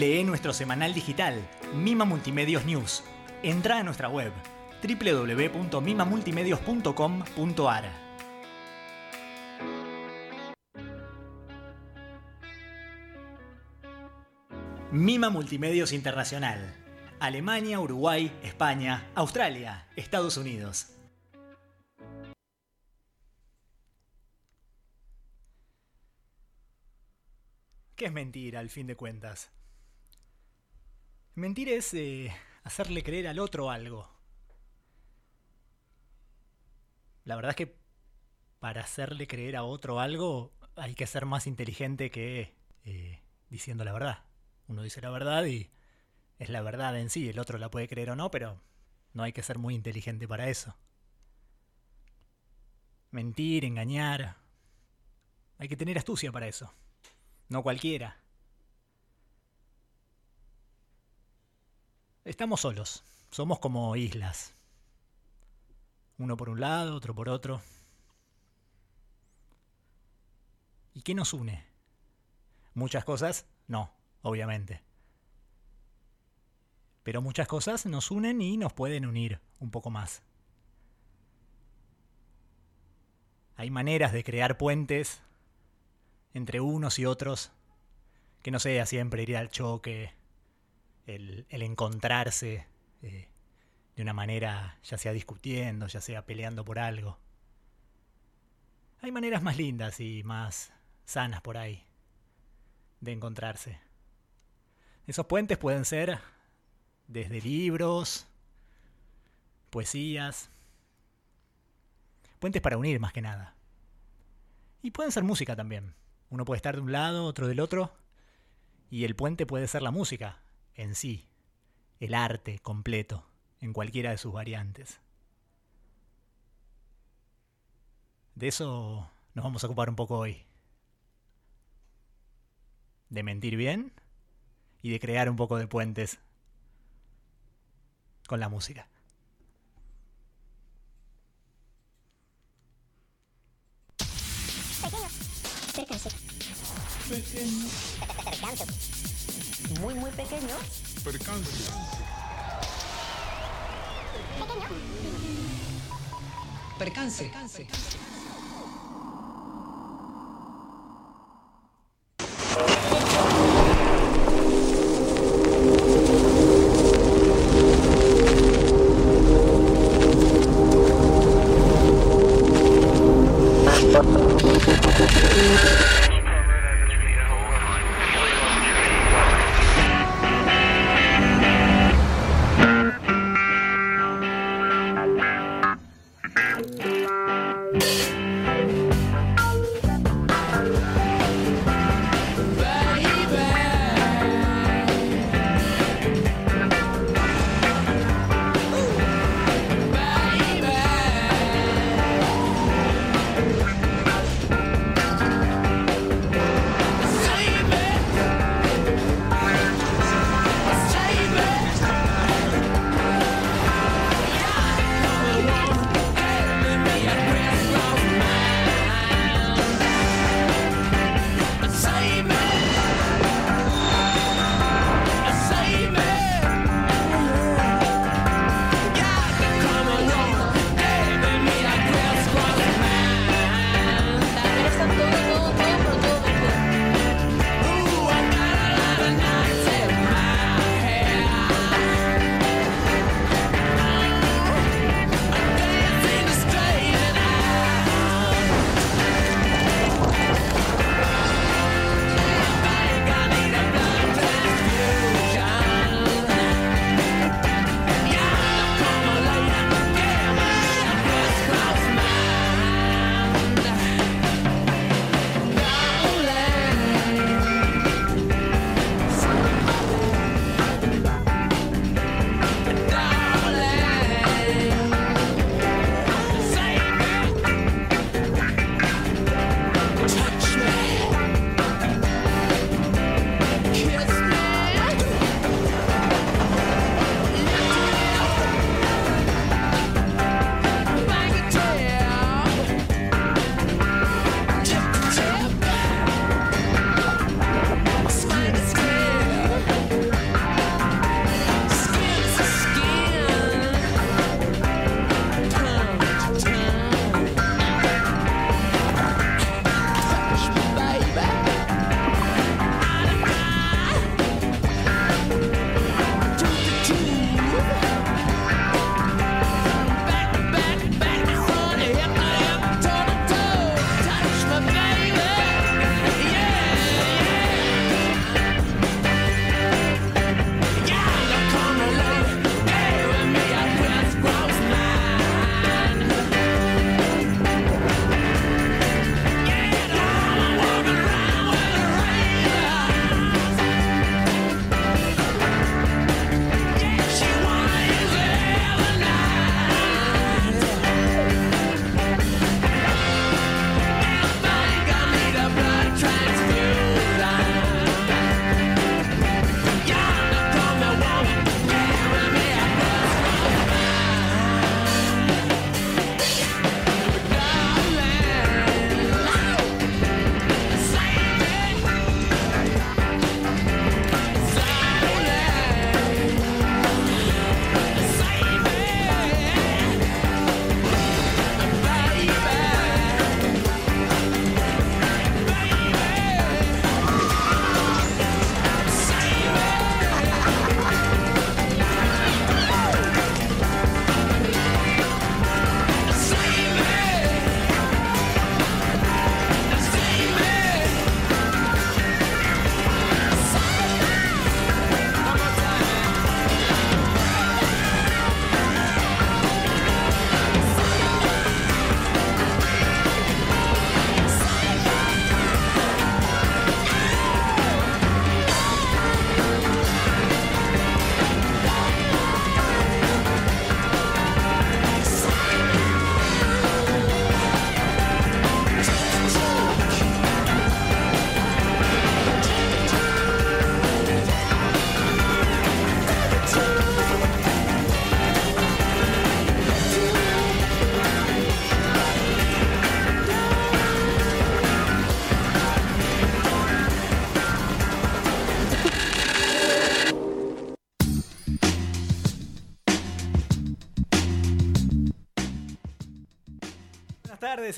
Lee nuestro semanal digital, Mima Multimedios News. Entra a nuestra web www.mimamultimedios.com.ar. Mima Multimedios Internacional. Alemania, Uruguay, España, Australia, Estados Unidos. ¿Qué es mentir al fin de cuentas? Mentir es eh, hacerle creer al otro algo. La verdad es que para hacerle creer a otro algo hay que ser más inteligente que eh, diciendo la verdad. Uno dice la verdad y es la verdad en sí, el otro la puede creer o no, pero no hay que ser muy inteligente para eso. Mentir, engañar. Hay que tener astucia para eso. No cualquiera. Estamos solos. Somos como islas. Uno por un lado, otro por otro. ¿Y qué nos une? Muchas cosas, no, obviamente. Pero muchas cosas nos unen y nos pueden unir un poco más. Hay maneras de crear puentes entre unos y otros que no sea siempre ir al choque, el, encontrarse eh, de una manera, ya sea discutiendo, ya sea peleando por algo. Hay maneras más lindas y más sanas por ahí de encontrarse. Esos puentes pueden ser desde libros, poesías, puentes para unir más que nada. Y pueden ser música también. Uno puede estar de un lado, otro del otro, y el puente puede ser la música en sí, el arte completo, en cualquiera de sus variantes. De eso nos vamos a ocupar un poco hoy. De mentir bien y de crear un poco de puentes con la música. Pequeño. Pequeño. Muy, muy pequeño. Percance. Percance. Percance.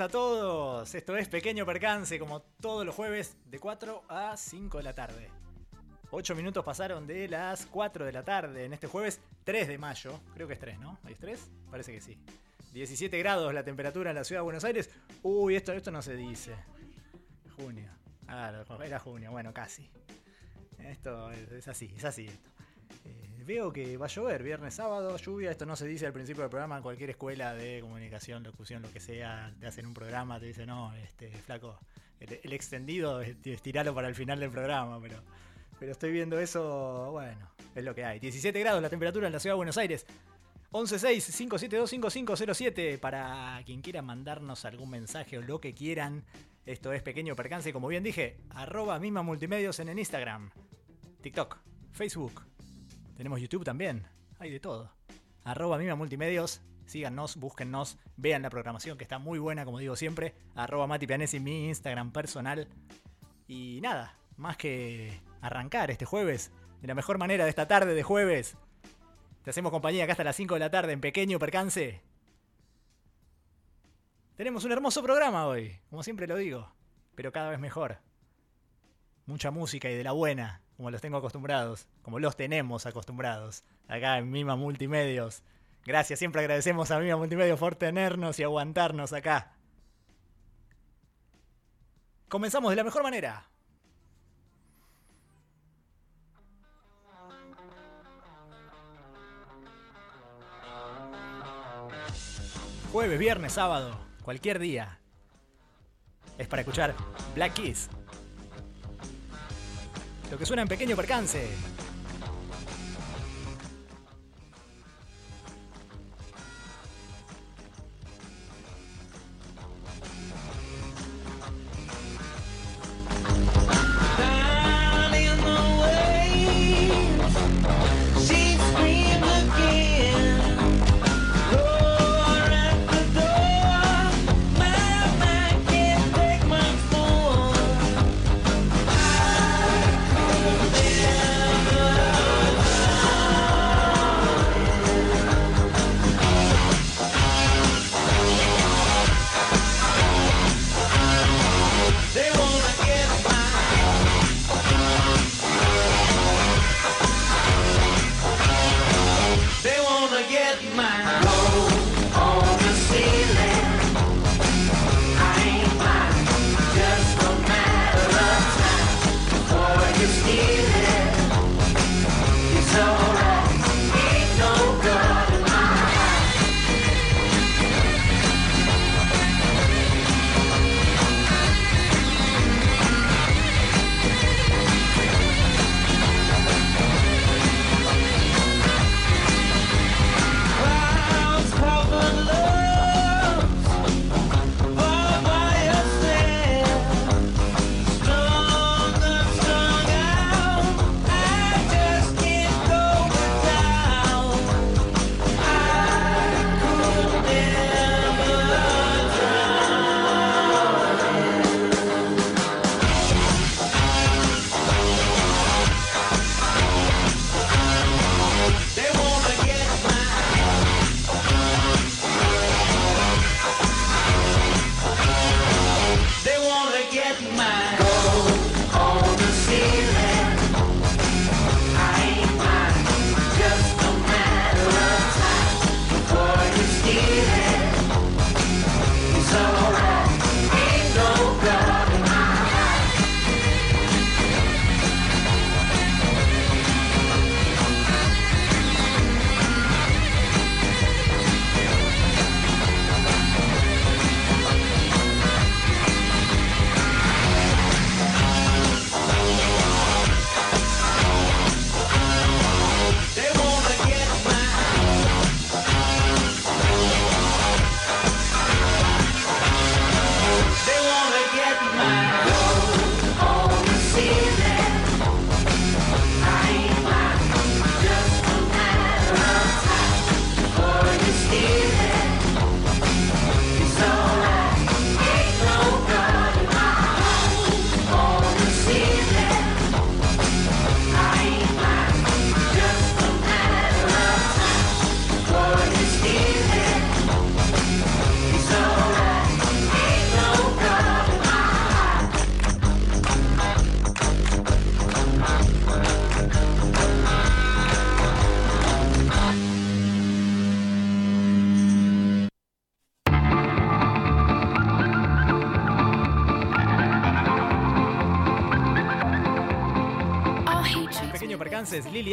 A todos. Esto es Pequeño Percance, como todos los jueves, de 4 a 5 de la tarde. 8 minutos pasaron de las 4 de la tarde en este jueves 3 de mayo. Creo que es 3, ¿no? ¿Hay 3? Parece que sí. 17 grados la temperatura en la ciudad de Buenos Aires. Uy, esto, esto no se dice. Junio. Ah, era junio, bueno, casi. Esto es, así, es así esto. Eh, veo que va a llover viernes, sábado, lluvia. Esto no se dice al principio del programa. En cualquier escuela de comunicación, locución, lo que sea, te hacen un programa, te dicen, no, este, flaco, el, extendido, estiralo para el final del programa, pero, pero estoy viendo eso, bueno, es lo que hay. 17 grados la temperatura en la ciudad de Buenos Aires. 116-572-5507 para quien quiera mandarnos algún mensaje o lo que quieran. Esto es Pequeño Percance, como bien dije, arroba Mima Multimedios en el Instagram, TikTok, Facebook. Tenemos YouTube también, hay de todo. Arroba Mima Multimedios, síganos, búsquennos, vean la programación que está muy buena, como digo siempre. Arroba Mati Pianesi, mi Instagram personal. Y nada, más que arrancar este jueves, de la mejor manera de esta tarde de jueves, te hacemos compañía acá hasta las 5 de la tarde en pequeño percance. Tenemos un hermoso programa hoy, como siempre lo digo, pero cada vez mejor. Mucha música y de la buena, como los tengo acostumbrados, como los tenemos acostumbrados, acá en Mima Multimedios. Gracias, siempre agradecemos a Mima Multimedios por tenernos y aguantarnos acá. Comenzamos de la mejor manera. Jueves, viernes, sábado, cualquier día. Es para escuchar Black Keys. Lo que suena en pequeño percance.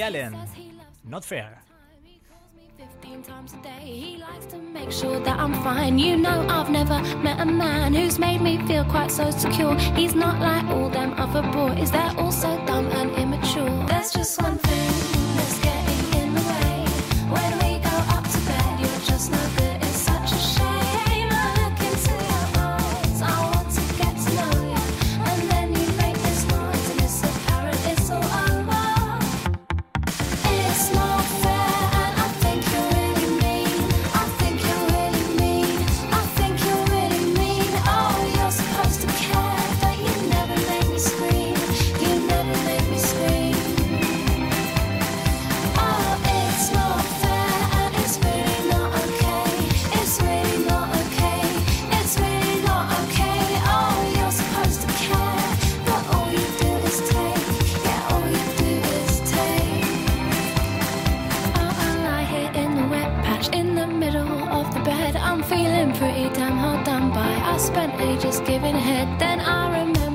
Allen, Not Fair. off the bed. I'm feeling pretty damn hard done by. I spent ages giving head, then I remember.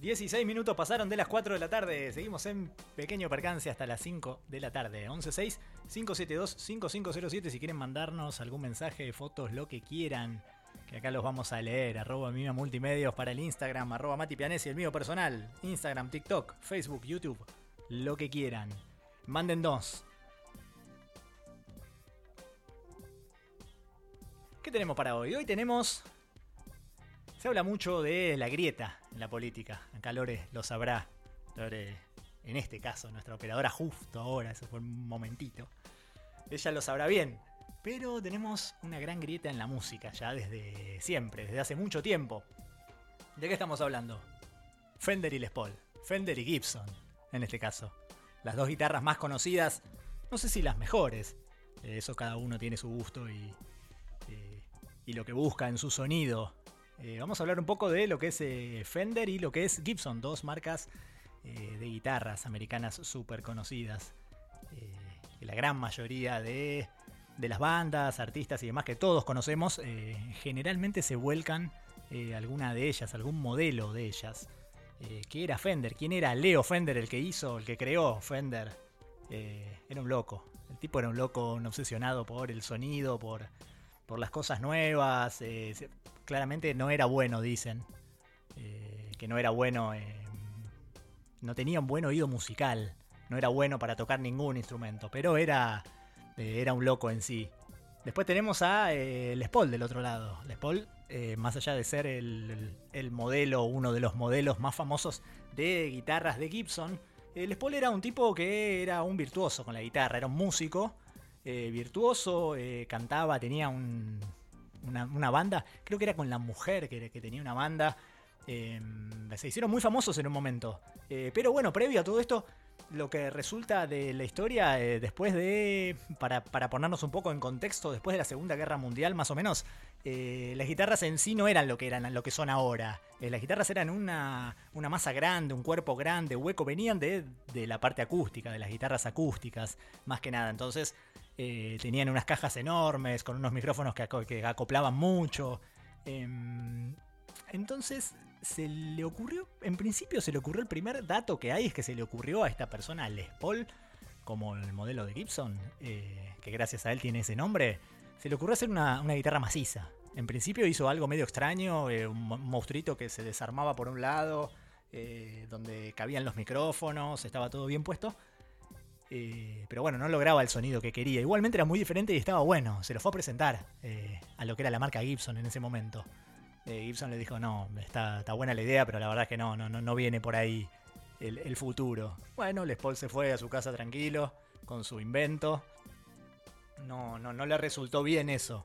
16 minutos pasaron de las 4 de la tarde. Seguimos en pequeño percance hasta las 5 de la tarde. 116-572-5507 si quieren mandarnos algún mensaje, fotos, lo que quieran. Que acá los vamos a leer. Arroba Mima Multimedios para el Instagram. Arroba Mati Pianesi, el mío personal. Instagram, TikTok, Facebook, YouTube. Lo que quieran. Manden dos. ¿Qué tenemos para hoy? Hoy tenemos se habla mucho de la grieta en la política. Acá Lore lo sabrá. Lore, en este caso, nuestra operadora justo ahora, eso fue un momentito. Ella lo sabrá bien. Pero tenemos una gran grieta en la música, ya desde siempre, desde hace mucho tiempo. ¿De qué estamos hablando? Fender y Les Paul. Fender y Gibson, en este caso. Las dos guitarras más conocidas, no sé si las mejores. Eso cada uno tiene su gusto y, eh, y lo que busca en su sonido eh, vamos a hablar un poco de lo que es eh, Fender y lo que es Gibson, dos marcas eh, de guitarras americanas súper conocidas. la gran mayoría de, las bandas, artistas y demás que todos conocemos, generalmente se vuelcan alguna de ellas, algún modelo de ellas. ¿Qué era Fender? ¿Quién era Leo Fender, el que hizo, el que creó Fender? era un loco. El tipo era un loco, un obsesionado por el sonido, por, por las cosas nuevas claramente no era bueno, dicen. Eh, que no era bueno. Eh, no tenía un buen oído musical. No era bueno para tocar ningún instrumento. Pero era, eh, era un loco en sí. Después tenemos a Les Paul del otro lado. Les Paul, más allá de ser el, el, modelo, uno de los modelos más famosos de guitarras de Gibson, Les Paul era un tipo que era un virtuoso con la guitarra, era un músico virtuoso, cantaba, tenía una, banda, creo que era con la mujer que, tenía una banda. se hicieron muy famosos en un momento. pero bueno, previo a todo esto, lo que resulta de la historia eh, después de, para, ponernos un poco en contexto, después de la Segunda Guerra Mundial más o menos, eh, las guitarras en sí no eran lo que eran, lo que son ahora. Eh, las guitarras eran una, una, masa grande, un cuerpo grande, hueco, venían de, de, la parte acústica, de las guitarras acústicas, más que nada. Entonces tenían unas cajas enormes, con unos micrófonos que, acoplaban mucho. Em, entonces se le ocurrió, en principio se le ocurrió el primer dato que hay, es que se le ocurrió a esta persona, Les Paul, como el modelo de Gibson, eh, que gracias a él tiene ese nombre, se le ocurrió hacer una, guitarra maciza. En principio hizo algo medio extraño, eh, un monstruito que se desarmaba por un lado, eh, donde cabían los micrófonos, estaba todo bien puesto. Pero bueno, no lograba el sonido que quería. Igualmente era muy diferente y estaba bueno. Se lo fue a presentar a lo que era la marca Gibson en ese momento. Eh, Gibson le dijo, no, está, buena la idea, pero la verdad es que no, no, no viene por ahí el, futuro. Bueno, Les Paul se fue a su casa tranquilo, con su invento. No, no, no le resultó bien eso.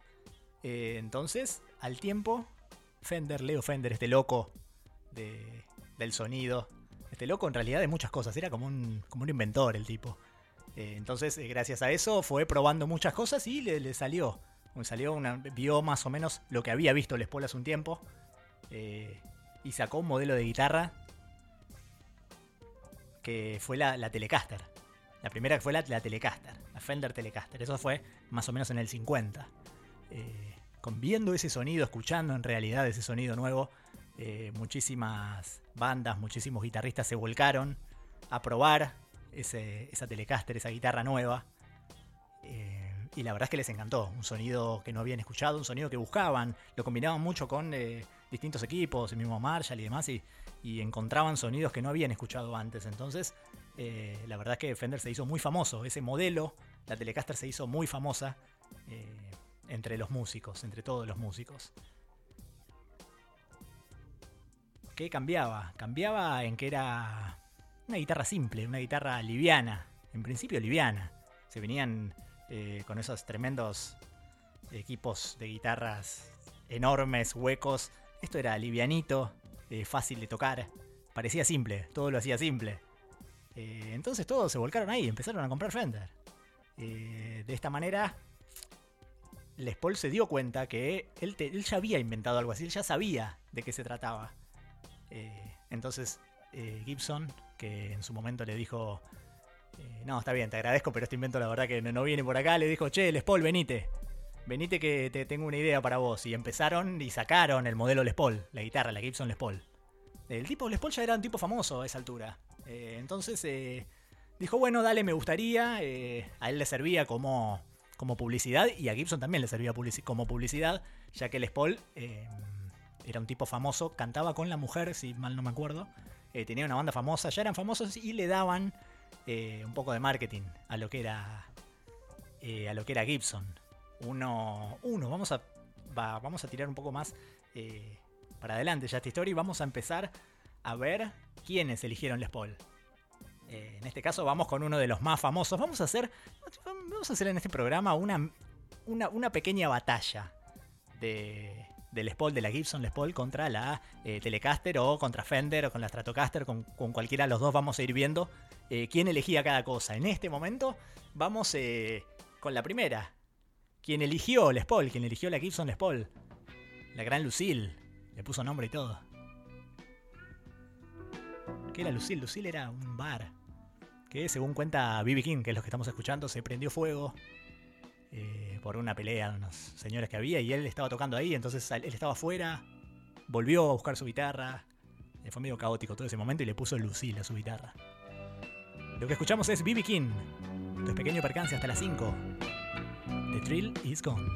Eh, entonces, al tiempo, Fender, Leo Fender, este loco del sonido, este loco en realidad de muchas cosas, era como un, como un inventor el tipo. Eh, entonces, gracias a eso, fue probando muchas cosas y le salió salió una, vio más o menos lo que había visto Les Paul hace un tiempo eh, y sacó un modelo de guitarra que fue la, Telecaster. La primera que fue la, Telecaster, la Fender Telecaster. Eso fue más o menos en el 50. Eh, con viendo ese sonido, escuchando en realidad ese sonido nuevo, eh, muchísimas bandas, muchísimos guitarristas se volcaron a probar esa Telecaster, esa guitarra nueva. Y la verdad es que les encantó. Un sonido que no habían escuchado, un sonido que buscaban. Lo combinaban mucho con eh, distintos equipos, el mismo Marshall y demás. Y, encontraban sonidos que no habían escuchado antes. Entonces, eh, la verdad es que Fender se hizo muy famoso. Ese modelo, la Telecaster se hizo muy famosa eh, entre los músicos, entre todos los músicos. ¿Qué cambiaba? Cambiaba en que era una guitarra simple, una guitarra liviana. En principio liviana. Se venían eh, con esos tremendos equipos de guitarras enormes, huecos. Esto era livianito, eh, fácil de tocar. Parecía simple, todo lo hacía simple. Eh, entonces todos se volcaron ahí, empezaron a comprar Fender. de esta manera, Les Paul se dio cuenta que él, ya había inventado algo así, él ya sabía de qué se trataba. entonces Gibson, que en su momento le dijo eh, no, está bien, te agradezco, pero este invento la verdad que no, viene por acá. Le dijo, che, Les Paul, venite. Venite que te tengo una idea para vos. Y empezaron y sacaron el modelo Les Paul, la guitarra, la Gibson Les Paul. El tipo Les Paul ya era un tipo famoso a esa altura. Eh, entonces eh, dijo, bueno, dale, me gustaría. a él le servía como, como publicidad y a Gibson también le servía como publicidad, ya que Les Paul era un tipo famoso, cantaba con la mujer, si mal no me acuerdo. Tenía una banda famosa, ya eran famosos y le daban eh, un poco de marketing a lo que era eh, a lo que era Gibson. Uno, uno vamos a vamos a tirar un poco más eh, para adelante ya esta historia y vamos a empezar a ver quiénes eligieron Les Paul. en este caso vamos con uno de los más famosos. Vamos a hacer vamos a hacer en este programa una, una, una pequeña batalla de del Les Paul, de la Gibson Les Paul contra la Telecaster o contra Fender o con la Stratocaster, con, cualquiera de los dos vamos a ir viendo eh, quién elegía cada cosa. En este momento vamos eh, con la primera. Quien eligió Les Paul, quien eligió la Gibson Les Paul. La gran Lucille. Le puso nombre y todo. ¿Qué era Lucille? Lucille era un bar. Que según cuenta Bibi King, que es lo que estamos escuchando, se prendió fuego eh, por una pelea de unos señores que había y él estaba tocando ahí, entonces él estaba afuera, volvió a buscar su guitarra. Fue medio caótico todo ese momento y le puso Lucille a su guitarra. Lo que escuchamos es BB King. Tu pequeño percance hasta las 5. The thrill is gone.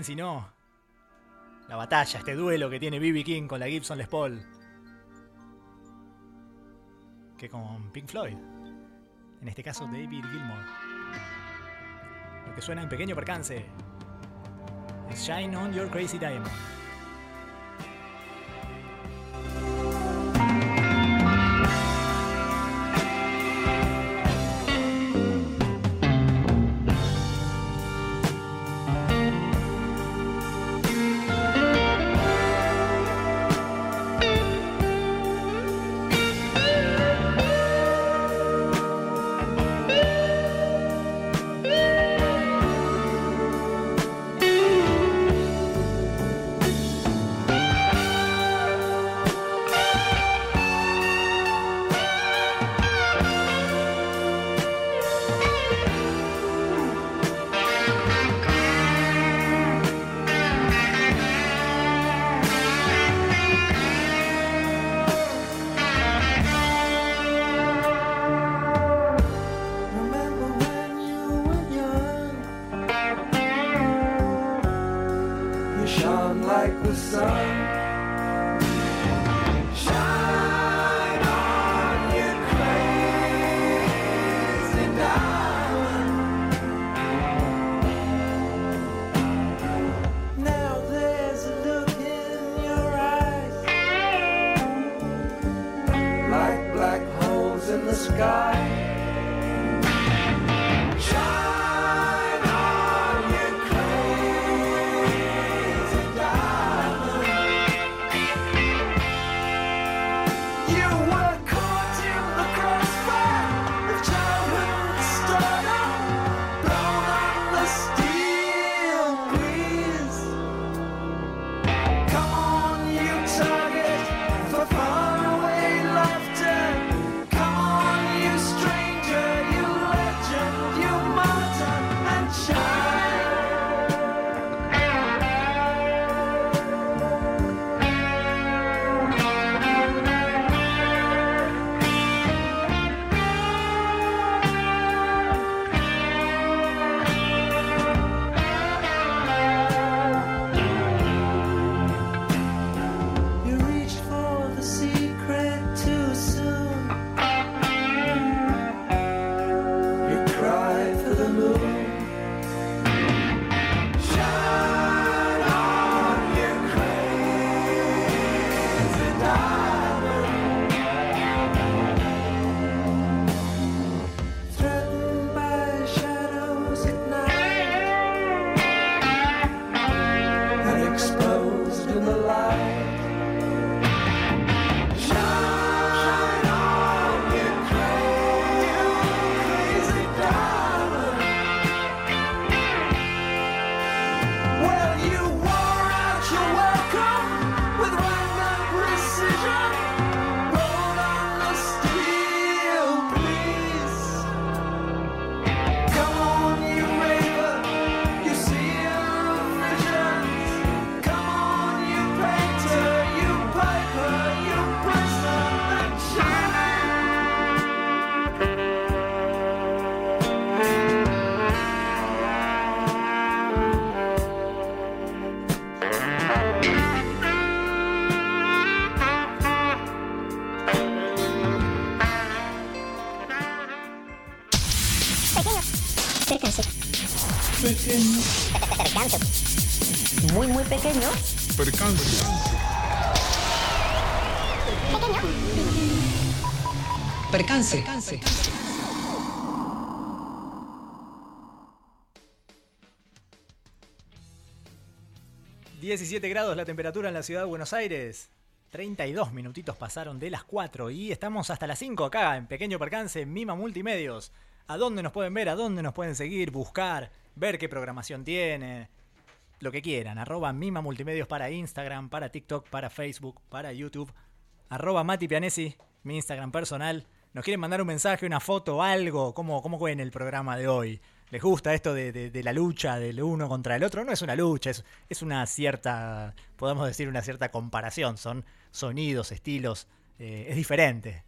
Si no? La batalla, este duelo que tiene B.B. King con la Gibson Les Paul. Que con Pink Floyd. En este caso David Gilmour. Lo que suena en pequeño percance. Es Shine on Your Crazy Diamond. 17 grados la temperatura en la ciudad de Buenos Aires. 32 minutitos pasaron de las 4 y estamos hasta las 5 acá en Pequeño Percance, Mima Multimedios. ¿A dónde nos pueden ver? ¿A dónde nos pueden seguir? Buscar, ver qué programación tiene, lo que quieran. Arroba Mima Multimedios para Instagram, para TikTok, para Facebook, para YouTube. Arroba Mati Pianesi, mi Instagram personal. ¿Nos quieren mandar un mensaje, una foto, algo? ¿Cómo, cómo ven el programa de hoy? ¿Les gusta esto de, la lucha del uno contra el otro? No es una lucha, es, es una cierta, podemos decir, una cierta comparación. Son sonidos, estilos. Eh, es diferente.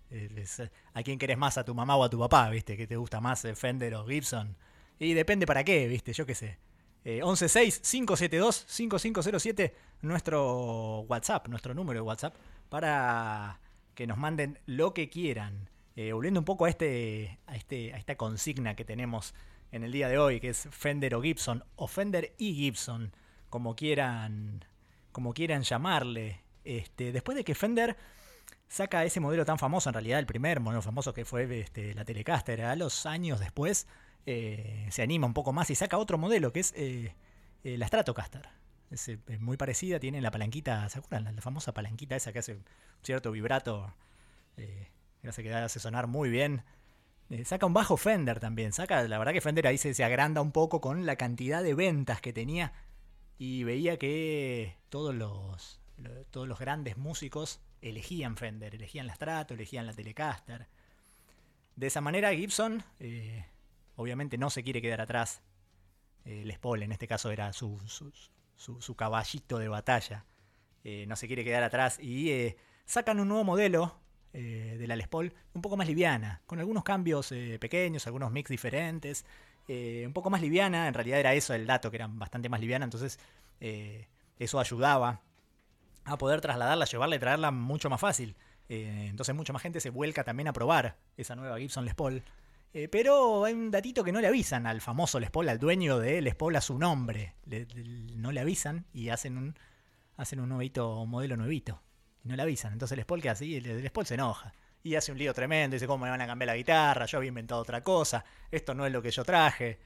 a quién querés más, a tu mamá o a tu papá, ¿viste? ¿Qué te gusta más, Fender o Gibson? Y depende para qué, ¿viste? Yo qué sé. Eh, 116-572-5507, nuestro WhatsApp, nuestro número de WhatsApp, para que nos manden lo que quieran. Eh, volviendo un poco a, este, a, este, a esta consigna que tenemos en el día de hoy, que es Fender o Gibson, o Fender y Gibson, como quieran, como quieran llamarle. Este, después de que Fender saca ese modelo tan famoso, en realidad el primer modelo famoso que fue este, la Telecaster, a los años después eh, se anima un poco más y saca otro modelo que es eh, eh, la Stratocaster. Es, muy parecida, tiene la palanquita, ¿se acuerdan? La, famosa palanquita esa que hace cierto vibrato, que hace sonar muy bien. Saca un bajo Fender también, saca, la verdad que Fender ahí se, agranda un poco con la cantidad de ventas que tenía y veía que todos los, todos los grandes músicos elegían Fender, elegían la Strato, elegían la Telecaster. De esa manera Gibson obviamente no se quiere quedar atrás. Eh, Les Paul en este caso era su, su, caballito de batalla. Eh, no se quiere quedar atrás y eh, sacan un nuevo modelo de la Les Paul un poco más liviana, con algunos cambios pequeños, algunos mix diferentes. un poco más liviana, en realidad era eso el dato, que era bastante más liviana, entonces eso ayudaba a poder trasladarla, llevarla y traerla mucho más fácil. entonces mucha más gente se vuelca también a probar esa nueva Gibson Les Paul. Eh, pero hay un datito que no le avisan al famoso Les Paul, al dueño de Les Paul, a su nombre. no le avisan y hacen un, hacen un nuevito, modelo nuevito. Y no le avisan. Entonces Les Paul queda así y Les Paul se enoja. Y hace un lío tremendo. Dice, ¿cómo me van a cambiar la guitarra? Yo había inventado otra cosa. Esto no es lo que yo traje.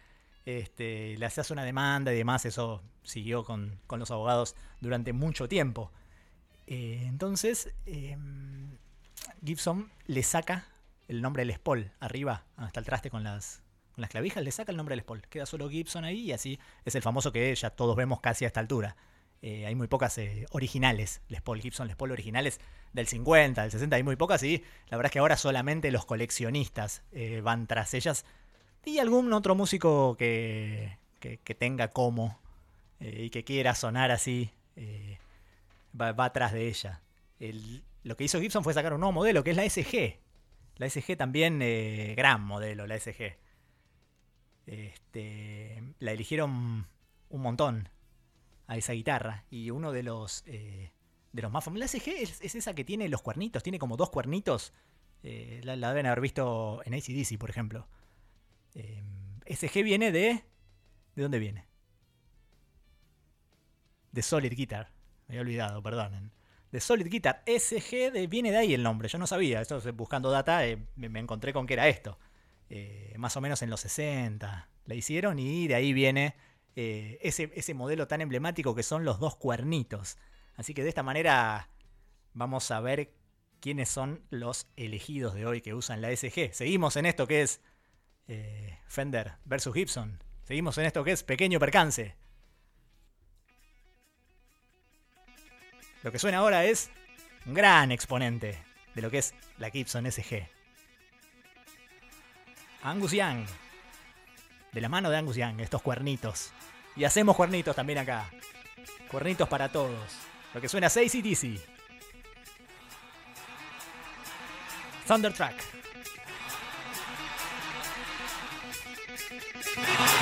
Este, le hace una demanda y demás. Eso siguió con, los abogados durante mucho tiempo. Eh, entonces, em, Gibson le saca el nombre Les Paul arriba, hasta el traste con las, con las clavijas, le saca el nombre Les Paul. Queda solo Gibson ahí y así es el famoso que ya todos vemos casi a esta altura. Eh, hay muy pocas eh, originales, Les Paul, Gibson, Les Paul originales del 50, del 60, hay muy pocas y la verdad es que ahora solamente los coleccionistas eh, van tras ellas y algún otro músico que, que, tenga como y que quiera sonar así va, va, atrás de ella. lo que hizo Gibson fue sacar un nuevo modelo que es la SG, la SG también, gran modelo, la SG. Este, la eligieron un montón a esa guitarra. Y uno de los, eh, de los más famosos. La SG es, esa que tiene los cuernitos, tiene como dos cuernitos. Eh, la, deben haber visto en ACDC, por ejemplo. SG viene de. ¿De dónde viene? De Solid Guitar. Me había olvidado, perdonen de Solid Guitar SG, viene de ahí el nombre, yo no sabía, esto, buscando data eh, me, encontré con que era esto. Eh, más o menos en los 60 la hicieron y de ahí viene eh, ese, ese modelo tan emblemático que son los dos cuernitos. Así que de esta manera vamos a ver quiénes son los elegidos de hoy que usan la SG. Seguimos en esto que es Fender versus Gibson. Seguimos en esto que es pequeño percance. Lo que suena ahora es un gran exponente de lo que es la Gibson SG. Angus Young. De la mano de Angus Young, estos cuernitos. Y hacemos cuernitos también acá. Cuernitos para todos. Lo que suena es ACDC. Thundertrack. quién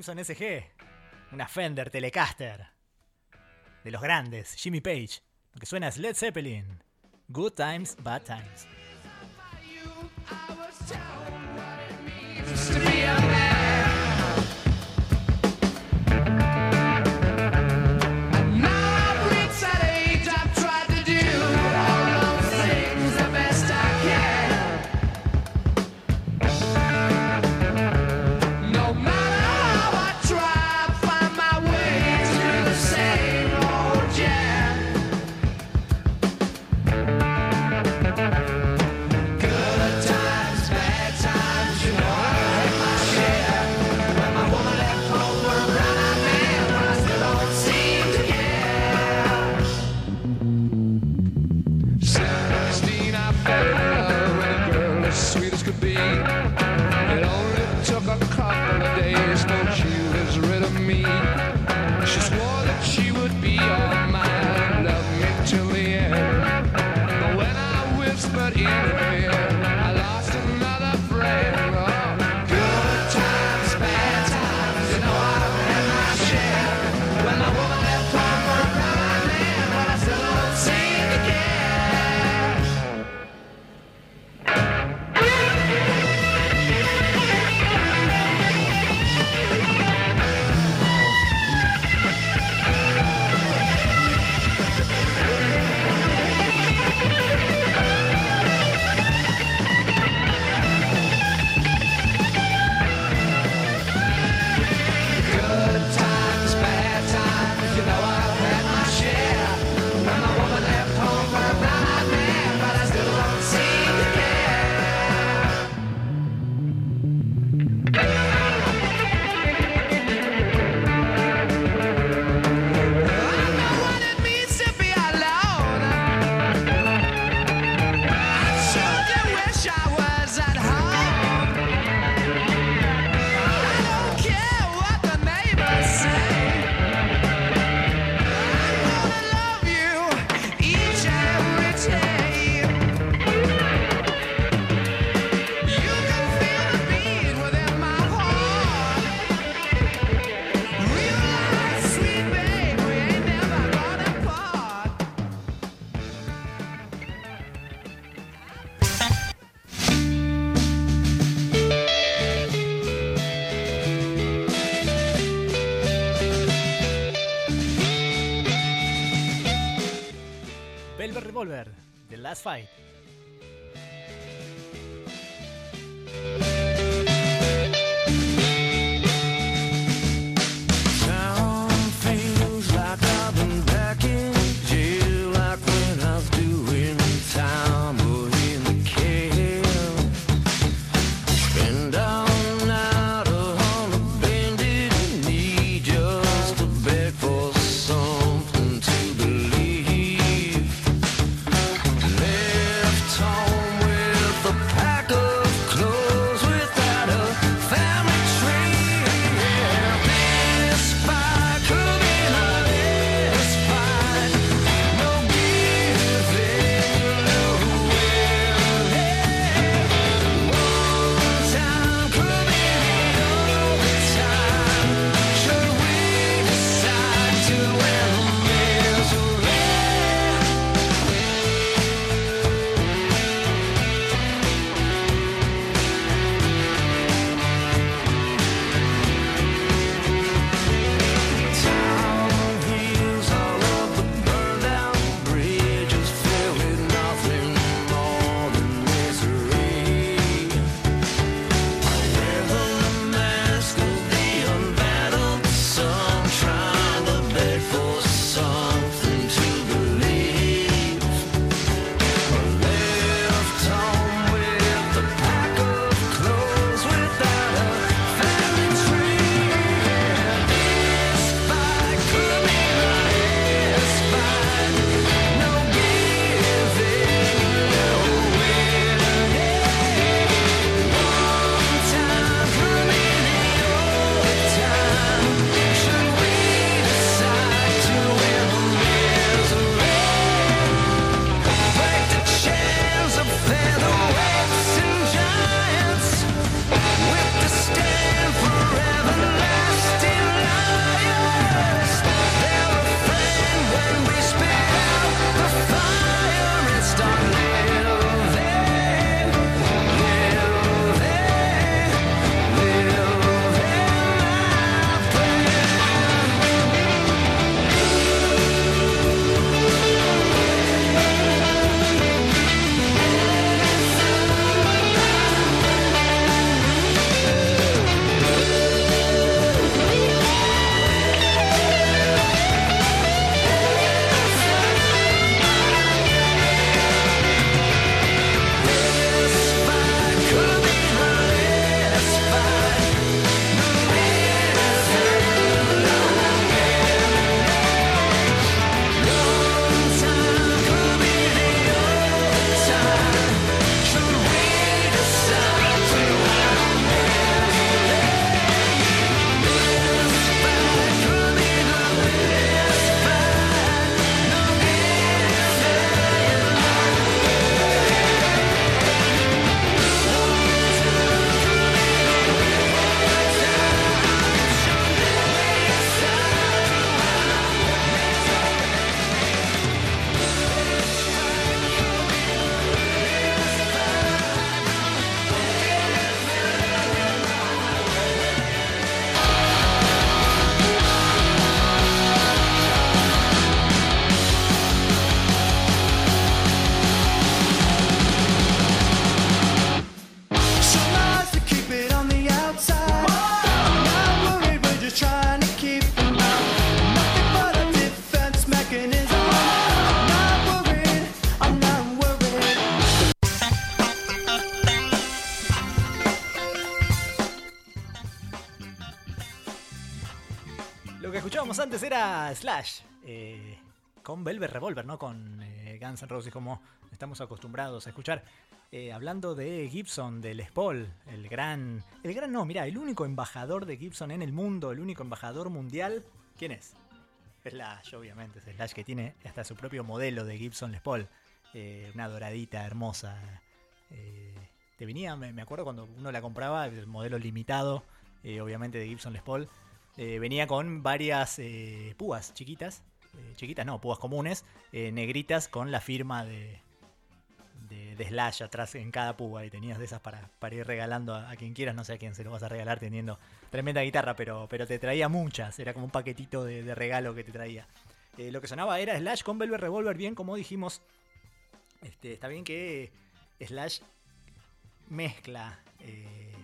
Gibson SG. Una Fender Telecaster. De los grandes, Jimmy Page. Lo que suena es Led Zeppelin. Good Times, Bad Times. Slash, eh, con Velvet Revolver, no con eh, Guns N' Roses como estamos acostumbrados a escuchar. Eh, hablando de Gibson, del Les Paul, el gran, el gran no, mira, el único embajador de Gibson en el mundo, el único embajador mundial, ¿quién es? Slash, obviamente, es Slash que tiene hasta su propio modelo de Gibson Les Paul, una doradita hermosa. te venía, me, acuerdo cuando uno la compraba, el modelo limitado, obviamente de Gibson Les Paul eh, venía con varias eh, púas chiquitas, eh, chiquitas no, púas comunes, negritas con la firma de, de, Slash atrás en cada púa y tenías de esas para, para ir regalando a, quien quieras, no sé a quién se lo vas a regalar teniendo tremenda guitarra, pero, pero te traía muchas, era como un paquetito de, regalo que te traía. lo que sonaba era Slash con Velvet Revolver, bien como dijimos, este, está bien que Slash mezcla,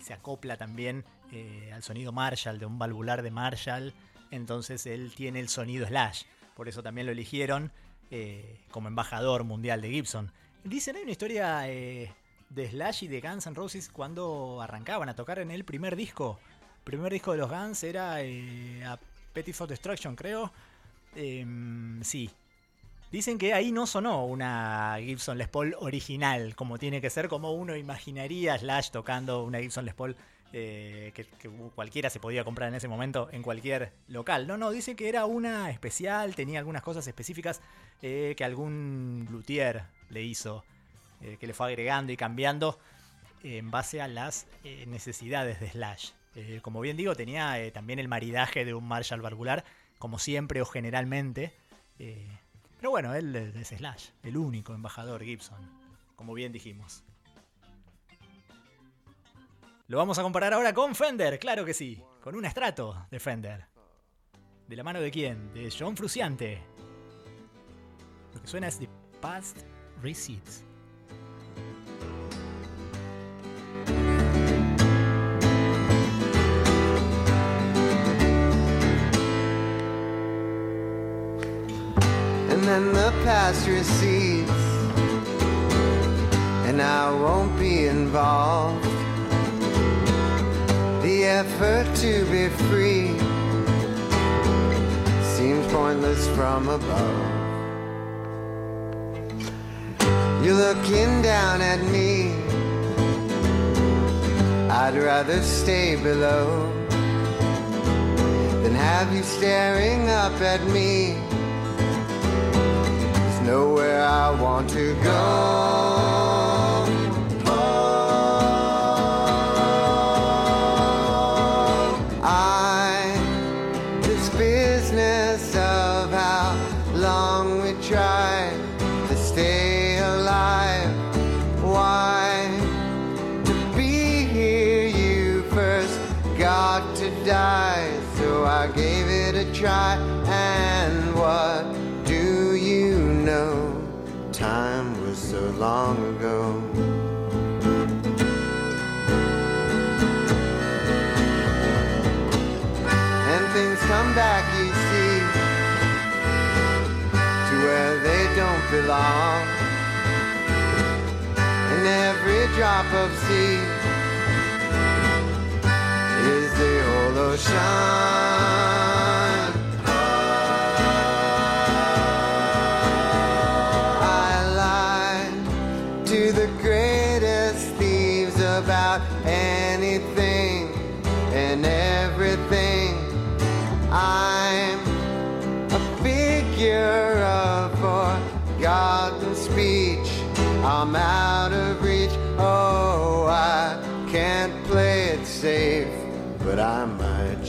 se acopla también eh, al sonido Marshall, de un valvular de Marshall. Entonces él tiene el sonido Slash. Por eso también lo eligieron eh, como embajador mundial de Gibson. Dicen, hay una historia eh, de Slash y de Guns N' Roses cuando arrancaban a tocar en el primer disco. El primer disco de los Guns era a Petty for Destruction, creo. Em, sí. Dicen que ahí no sonó una Gibson Les Paul original, como tiene que ser, como uno imaginaría Slash tocando una Gibson Les Paul eh, que, cualquiera se podía comprar en ese momento en cualquier local. No, no, dice que era una especial, tenía algunas cosas específicas eh, que algún luthier le hizo, eh, que le fue agregando y cambiando en base a las necesidades de Slash. como bien digo, tenía también el maridaje de un Marshall valvular, como siempre o generalmente. pero bueno, él es Slash, el único embajador Gibson, como bien dijimos. Lo vamos a comparar ahora con Fender, claro que sí, con un estrato de Fender. ¿De la mano de quién? De John Fruciante. Lo que suena es The Past Receipts. And then the past receipts, and I won't be involved. Effort to be free seems pointless from above. You're looking down at me. I'd rather stay below than have you staring up at me. There's nowhere I want to go. Long ago. And things come back, you see, to where they don't belong. And every drop of sea is the whole ocean.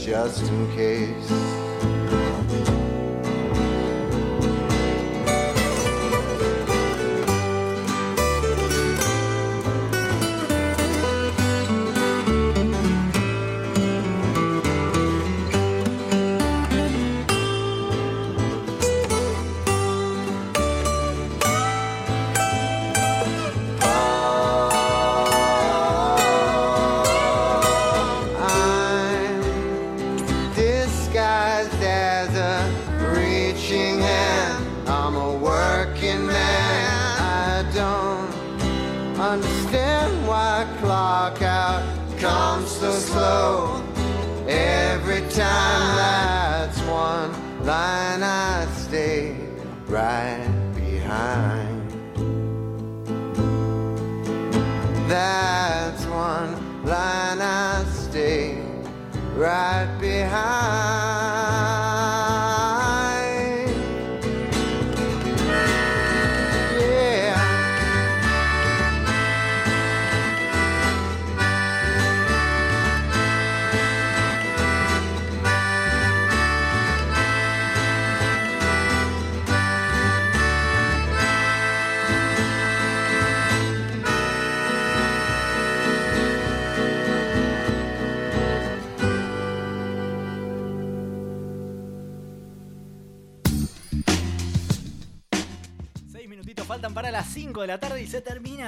Just in case.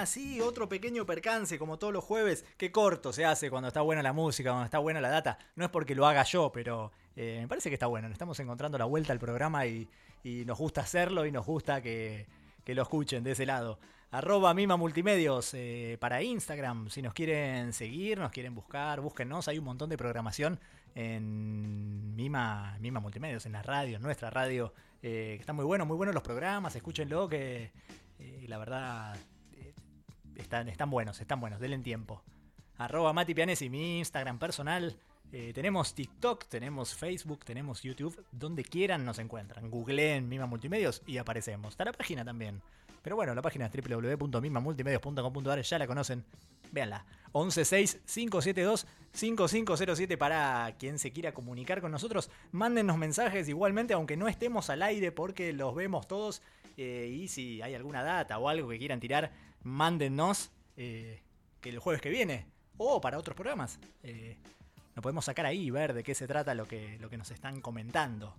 Termina así, otro pequeño percance como todos los jueves. Qué corto se hace cuando está buena la música, cuando está buena la data. No es porque lo haga yo, pero eh, me parece que está bueno. Estamos encontrando la vuelta al programa y, nos gusta hacerlo y nos gusta que, lo escuchen de ese lado. Arroba Mima Multimedios eh, para Instagram. Si nos quieren seguir, nos quieren buscar, búsquennos. Hay un montón de programación en Mima, Mima Multimedios, en la radio, en nuestra radio. Eh, que está muy bueno, muy buenos los programas. Escúchenlo, que la verdad, están, están buenos, están buenos, denle tiempo. Arroba Mati Pianesi, mi Instagram personal. Eh, tenemos TikTok, tenemos Facebook, tenemos YouTube. Donde quieran nos encuentran. Googleen Mima Multimedios y aparecemos. Está la página también. Pero bueno, la página es www.mimamultimedios.com.ar, ya la conocen. Véanla. 116-572-5507 para quien se quiera comunicar con nosotros. Mándennos mensajes igualmente, aunque no estemos al aire porque los vemos todos eh, y si hay alguna data o algo que quieran tirar, mándennos eh, que el jueves que viene o para otros programas. Eh, podemos sacar ahí y ver de qué se trata lo que, lo que nos están comentando.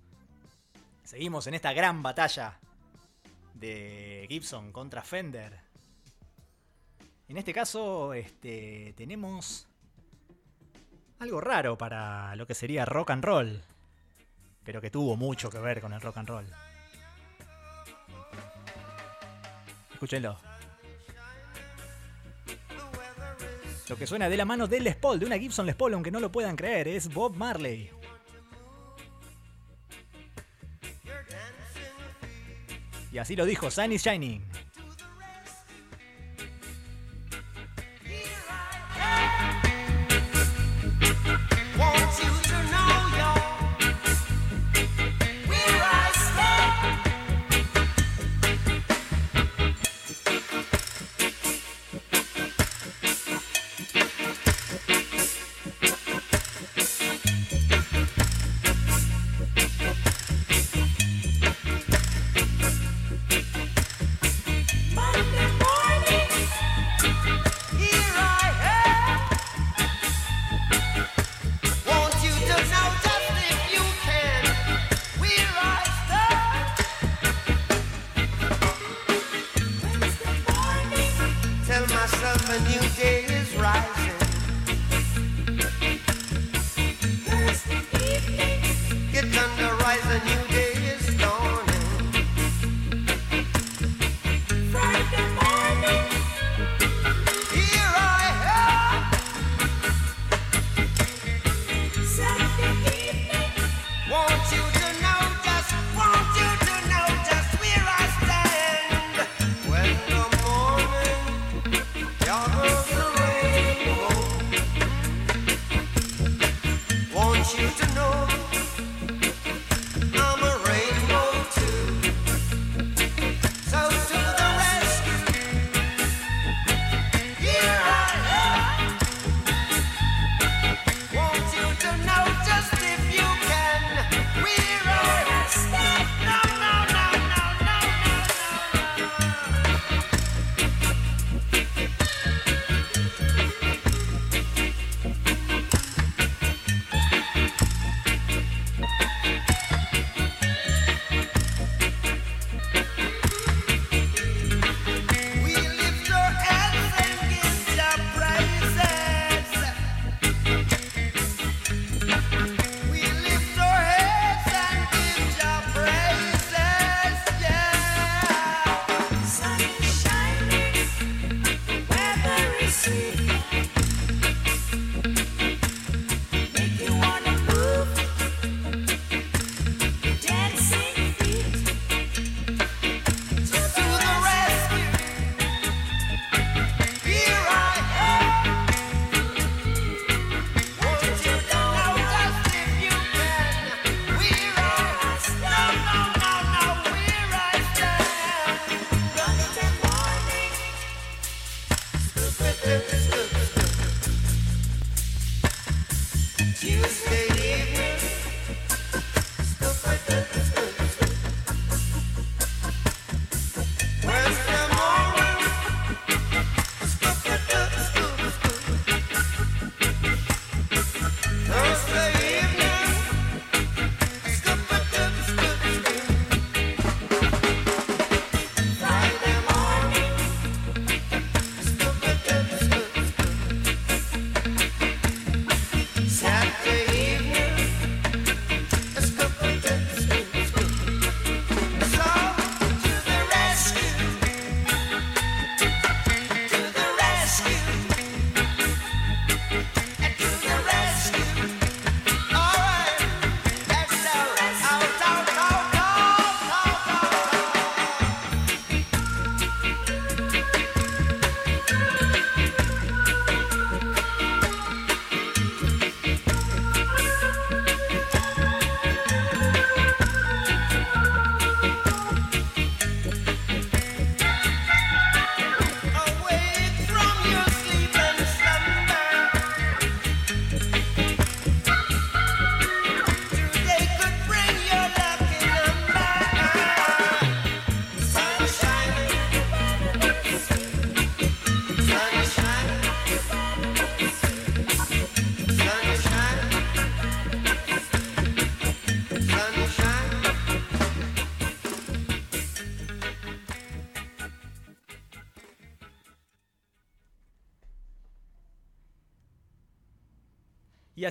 Seguimos en esta gran batalla de Gibson contra Fender. En este caso, este, tenemos algo raro para lo que sería rock and roll, pero que tuvo mucho que ver con el rock and roll. Escúchenlo. Lo que suena de la mano de Les Paul, de una Gibson Les Paul, aunque no lo puedan creer, es Bob Marley. Y así lo dijo Sunny Shining. a new day is rising. Rise, a new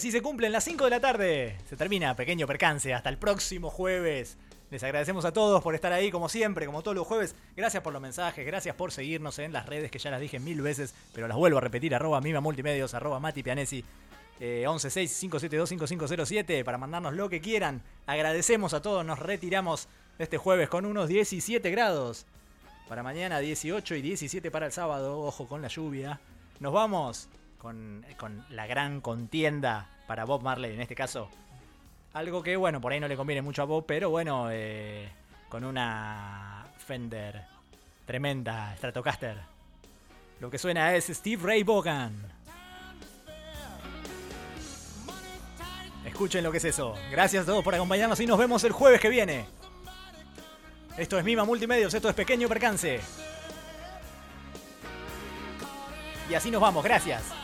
así se cumplen las 5 de la tarde. Se termina, pequeño percance. Hasta el próximo jueves. Les agradecemos a todos por estar ahí, como siempre, como todos los jueves. Gracias por los mensajes, gracias por seguirnos en las redes que ya las dije mil veces, pero las vuelvo a repetir: arroba Mima Multimedios, arroba Mati Pianesi, eh, 116-572-5507 para mandarnos lo que quieran. Agradecemos a todos, nos retiramos este jueves con unos 17 grados. Para mañana 18 y 17 para el sábado, ojo con la lluvia. Nos vamos con, con la gran contienda para Bob Marley en este caso. Algo que, bueno, por ahí no le conviene mucho a Bob, pero bueno, eh, con una Fender tremenda, Stratocaster. Lo que suena es Steve Ray Vaughan. Escuchen lo que es eso. Gracias a todos por acompañarnos y nos vemos el jueves que viene. Esto es Mima Multimedios, esto es Pequeño Percance. Y así nos vamos, gracias.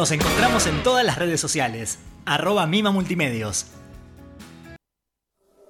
Nos encontramos en todas las redes sociales. Arroba Mima Multimedios.